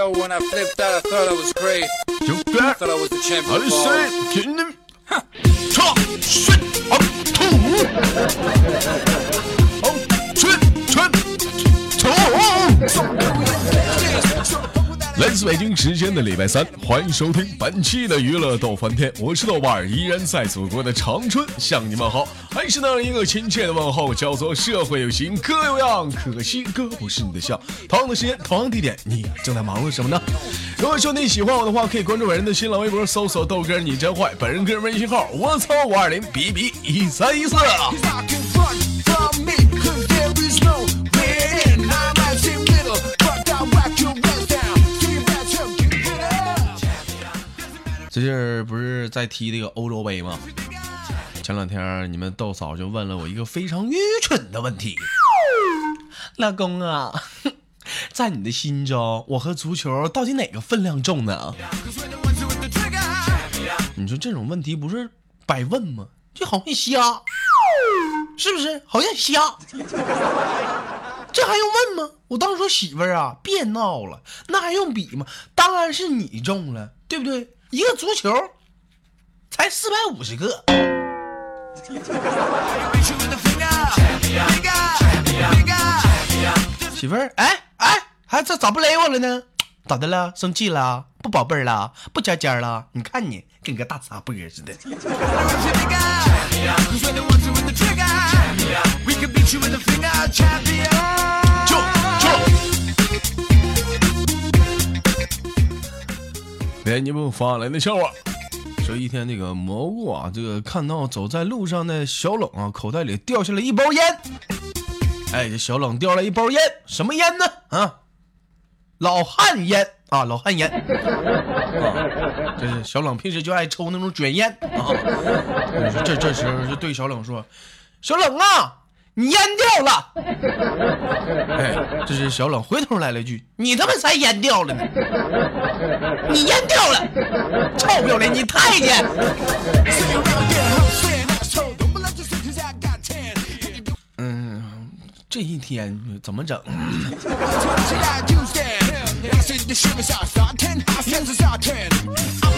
yo, when I flipped out, I thought I was great. I thought I was the champion. I just said, kidding him. 北京时间的礼拜三，欢迎收听本期的娱乐逗翻天，我是豆瓣儿，依然在祖国的长春向你们好，还是那样一个亲切的问候，叫做社会有型哥有样，可惜哥不是你的笑。同样的时间，同样地点，你正在忙碌什么呢？如果兄弟喜欢我的话，可以关注本人的新浪微博，搜索豆哥你真坏，本人个人微信号我操五二零 b b 一三一四。近不是在踢这个欧洲杯吗？前两天你们豆嫂就问了我一个非常愚蠢的问题：老公啊，在你的心中，我和足球到底哪个分量重呢？你说这种问题不是白问吗？就好像瞎，是不是？好像瞎，这还用问吗？我当时说媳妇儿啊，别闹了，那还用比吗？当然是你中了，对不对？一个足球才四百五十个。媳妇儿，哎哎，还这咋不勒我了呢？咋的了？生气了？不宝贝儿了？不尖尖了？你看你跟个大傻不儿似的。编辑部发来的笑话，说一天那个蘑菇啊，这个看到走在路上的小冷啊，口袋里掉下来一包烟。哎，这小冷掉了一包烟，什么烟呢？啊，老汉烟啊，老汉烟。啊，这是小冷平时就爱抽那种卷烟啊。这这时候就对小冷说：“小冷啊，你淹掉了。哎，这是小冷回头来了一句：“你他妈才淹掉了呢！你淹掉了，臭不要脸，你太监。”这一天怎么整？嗯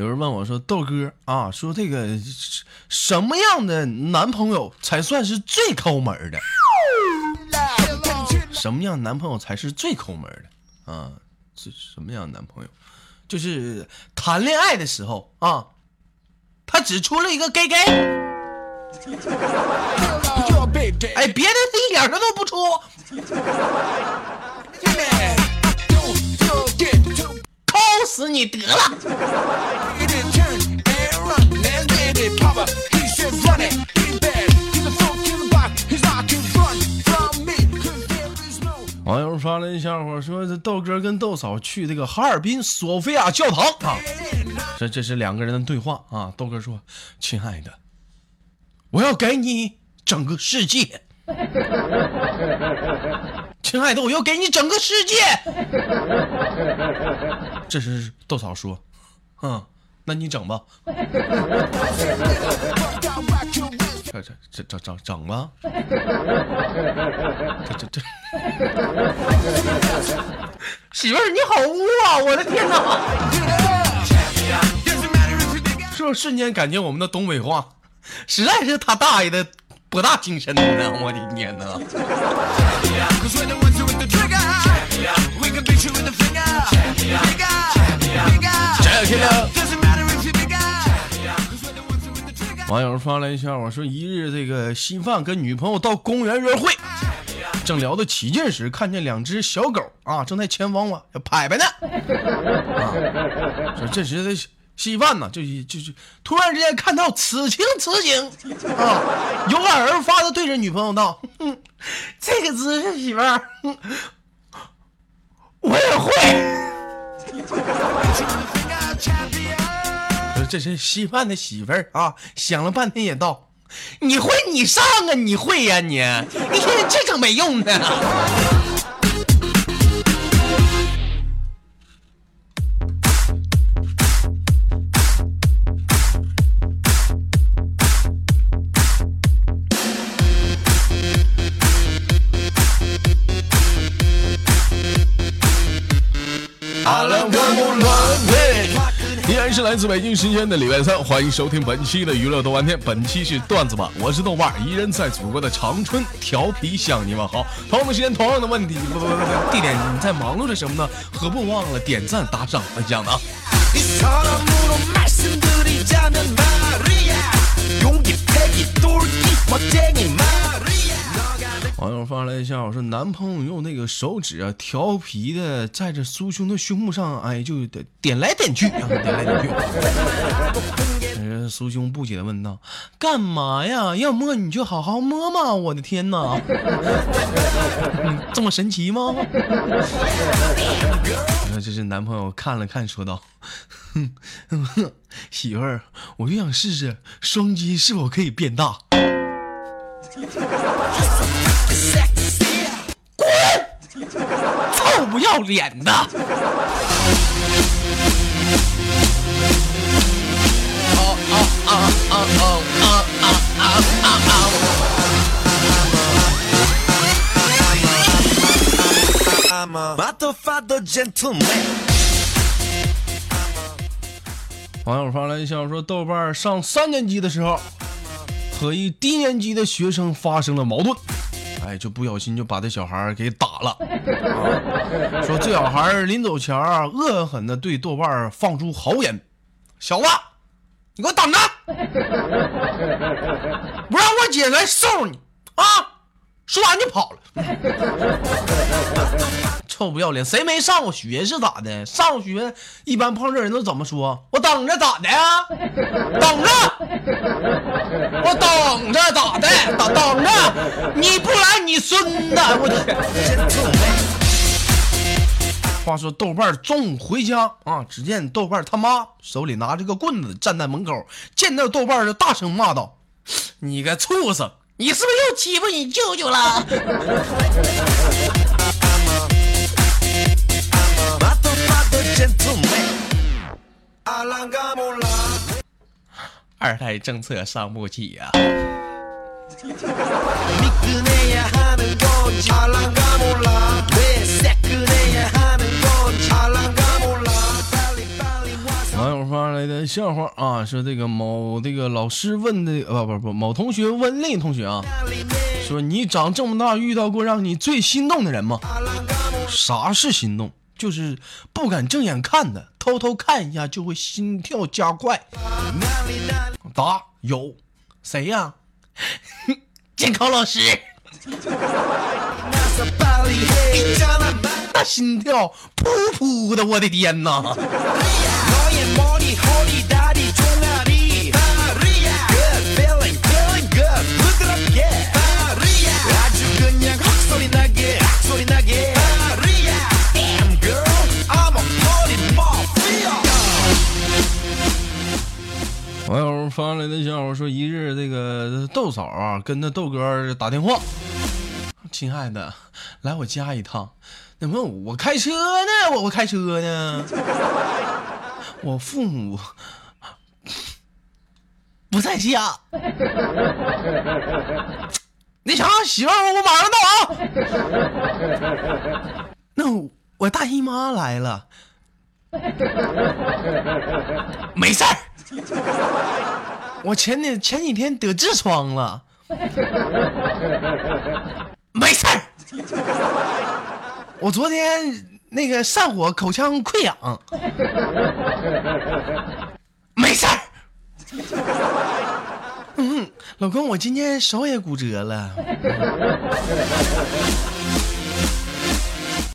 有人问我说：“豆哥啊，说这个什么样的男朋友才算是最抠门的？什么样男朋友才是最抠门的？啊，这什么样男朋友？就是谈恋爱的时候啊，他只出了一个 gay gay。”哎，别的一点儿他都不出 抠死你得了！小伙说，这豆哥跟豆嫂去这个哈尔滨索菲亚教堂啊，这这是两个人的对话啊。豆哥说：“亲爱的，我要给你整个世界。”亲爱的，我要给你整个世界。这是豆嫂说：“嗯，那你整吧，这这这整整整吗？这这这，媳妇儿你好污啊！我的天哪！说瞬间感觉我们的东北话，实在是他大爷的博大精深呢！我的天哪！网友发了一下，我说一日这个稀饭跟女朋友到公园约会，正聊得起劲时，看见两只小狗啊正在前方啊要拍拍呢，啊，说这时的稀饭呢就就就,突然之间看到此情此景。啊，有感而发的对着女朋友道，哼，这个姿势媳妇儿，我也会。这是稀饭的媳妇儿啊，想了半天也到：“你会你上啊，你会呀、你，你天天这可没用的。”来自北京时间的礼拜三，欢迎收听本期的娱乐豆瓣天，本期是段子吧，我是豆瓣儿，依然在祖国的长春调皮向你们好。同样的时间，同样的问题，不不不不，地点你在忙碌着什么呢？何不忘了点赞、打赏、分享呢？发来一下，我说男朋友用那个手指啊，调皮的在这苏兄的胸部上，哎，就点点来点去，啊、点来点去。呃，苏兄不解的问道：“干嘛呀？要摸你就好好摸嘛！我的天哪，嗯这么神奇吗？”然后这是男朋友看了看，说道：“哼，哼媳妇儿，我就想试试双击是否可以变大。”臭不要脸的.网友发来一笑说，豆瓣儿上三年级的时候，和一低年级的学生发生了矛盾，哎，就不小心就把这小孩给打了。说这小孩临走前啊，恶狠狠的对豆瓣放出豪言：“小子，你给我等着，不让我姐来收拾你啊！”说完就跑了。臭不要脸，谁没上过学是咋的？上过学一般碰这人都怎么说？我等着咋的呀？等着，我等着咋的？等等着，你不来你孙子！我天！话说豆瓣儿中午回家啊，只见豆瓣儿他妈手里拿着个棍子站在门口，见到豆瓣儿就大声骂道：“ 你个畜生！你是不是又欺负你舅舅了？二胎政策伤不起呀、啊。网友发来的笑话啊，说这个某这个老师问的，不不不，某同学问另一同学啊，说你长这么大遇到过让你最心动的人吗？啥是心动？就是不敢正眼看的，偷偷看一下就会心跳加快。答有，谁呀、监考老师。那心跳噗噗的，我的天哪！网友 发来的笑话说，一日这个豆嫂啊跟那豆哥打电话，亲爱的，来我家一趟。那么我开车呢，我我开车呢，我父母 不在家。那啥，媳妇儿，我马上到啊。那我我大姨妈来了，没事儿。我前几前几天得痔疮了，没事儿。我昨天那个上火，口腔溃疡。没事儿。嗯，老公，我今天手也骨折了。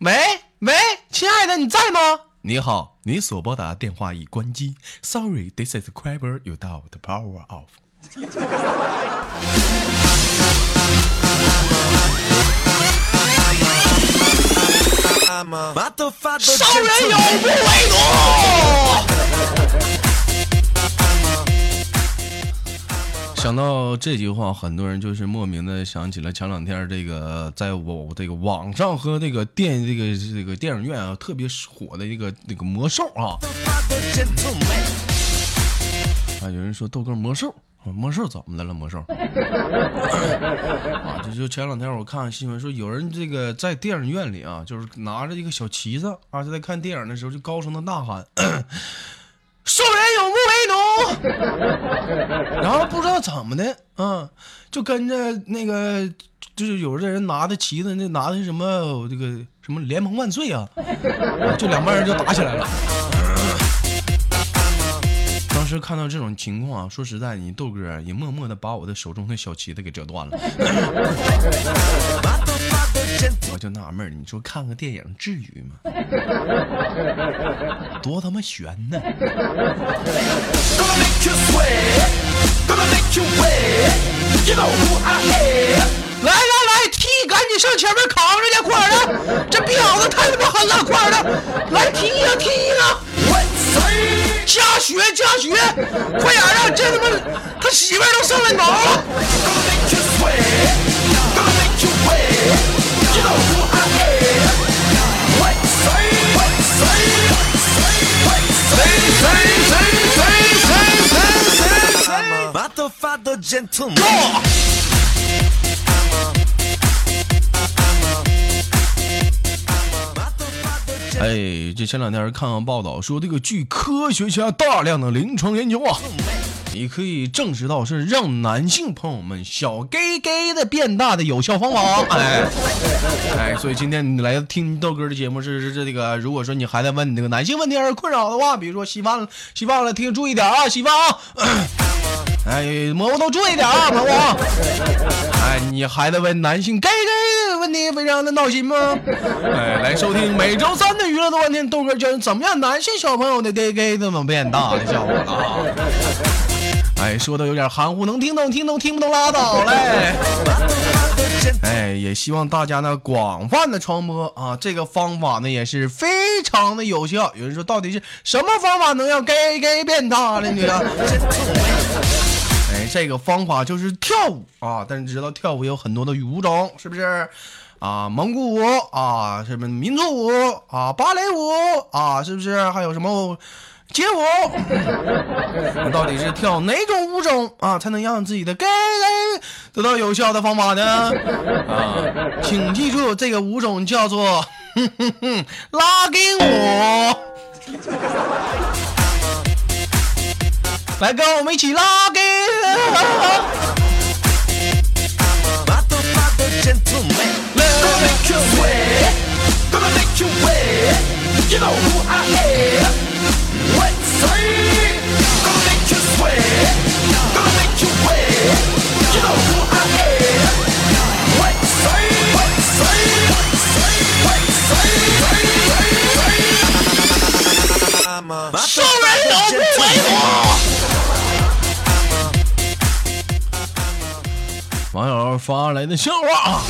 喂喂，亲爱的，你在吗？你好，你所拨打的电话已关机。Sorry，this is clever. You have the power off. 人永不为奴。想到这句话，很多人就是莫名的想起了前两天这个在我这个网上和这个电这个这个电影院啊特别火的一个那个魔兽啊。啊，有人说豆哥魔兽，魔兽怎么的了？魔兽 啊，这就前两天我看新闻说，有人这个在电影院里啊，就是拿着一个小旗子啊，就在看电影的时候就高声的呐喊。兽人有木为奴，然后不知道怎么的，啊，就跟着那个，就是有的人拿的旗子，那拿的是什么这个什么联盟万岁啊，就两帮人就打起来了。当时看到这种情况啊，说实在，你豆哥也默默的把我的手中的小旗子给折断了。我就纳闷儿，你说看个电影至于吗？多他妈悬呢！来来来，踢，赶紧上前面扛着去，快点的！这婊子太他妈狠了，快点的！来踢呀踢呀！加血加血！快点的！这他妈他媳妇儿都上来挠了！哎，这前两天看完报道说，这个据科学家大量的临床研究啊，你可以证实到是让男性朋友们小 gay gay 的变大的有效方法。哎，哎，所以今天你来听豆哥的节目是是这个，如果说你还在问你这个男性问题而困扰的话，比如说稀饭了，稀饭了，听注意点啊，稀饭啊。哎，蘑菇都注意点啊，蘑菇。哎，你还在问男性 gay gay 的问题，非常的闹心吗？哎，来收听每周三的娱乐多半天，豆哥教你怎么样男性小朋友的 gay gay 怎么变大的效果了啊！哎，说的有点含糊，能听懂听懂，听不懂拉倒嘞。哎，也希望大家呢广泛的传播啊，这个方法呢也是非常的有效。有人说，到底是什么方法能让 gay gay 变大呢？你啊？哎，这个方法就是跳舞啊，但是知道跳舞有很多的舞种，是不是？啊，蒙古舞啊，什么民族舞啊，芭蕾舞啊，是不是？还有什么街舞？那到底是跳哪种舞种啊，才能让自己的 gay gay 得到有效的方法呢？啊，请记住，这个舞种叫做哼哼哼拉丁舞。来，跟我们一起拉给。兽人有不为奴。网友发来的笑话啊，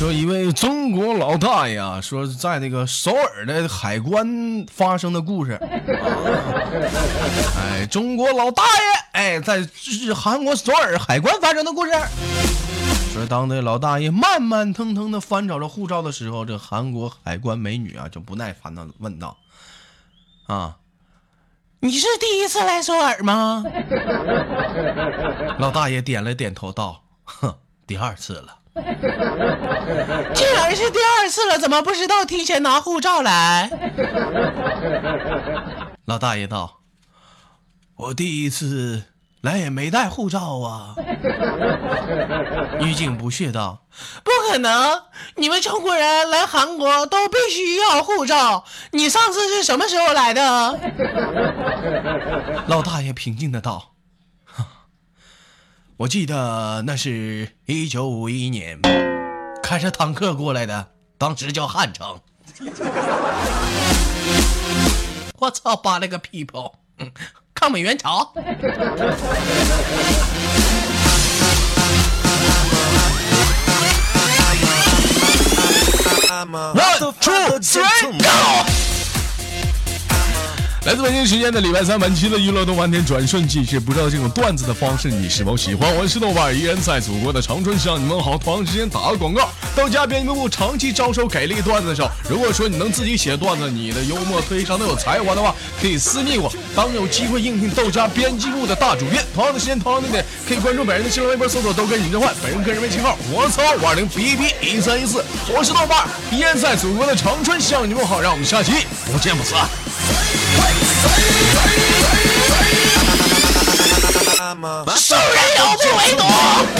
说一位中国老大爷啊，说在那个首尔的海关发生的故事。哎，中国老大爷哎，在日韩国首尔海关发生的故事。说当这老大爷慢慢腾腾的翻找着护照的时候，这韩国海关美女啊就不耐烦的问道：“啊，你是第一次来首尔吗？” 老大爷点了点头道。哼，第二次了。既然是第二次了，怎么不知道提前拿护照来？老大爷道：“我第一次来也没带护照啊。女警不屑道：“不可能，你们中国人来韩国都必须要护照。你上次是什么时候来的？” 老大爷平静的道：“我记得那是一九五一年，开着坦克过来的，当时叫汉城。”我操，扒了个屁泡！抗美援朝。One two three go！来自北京时间的礼拜三，本期的娱乐动漫天转瞬即逝。不知道这种段子的方式你是否喜欢？我是豆瓣，依然在祖国的长春向你们好。同样时间打个广告，到家编辑部长期招收给力段子手。如果说你能自己写段子，你的幽默非常的有才华的话，可以私密我，当有机会应聘豆家编辑部的大主编。同样的时间，同样的点，可以关注本人的新浪微博，搜索豆哥你真坏。本人个人微信号：我操五二零 B B 一三一四。我是豆瓣，依然在祖国的长春向你们好。让我们下期不见不散。受人有不为奴。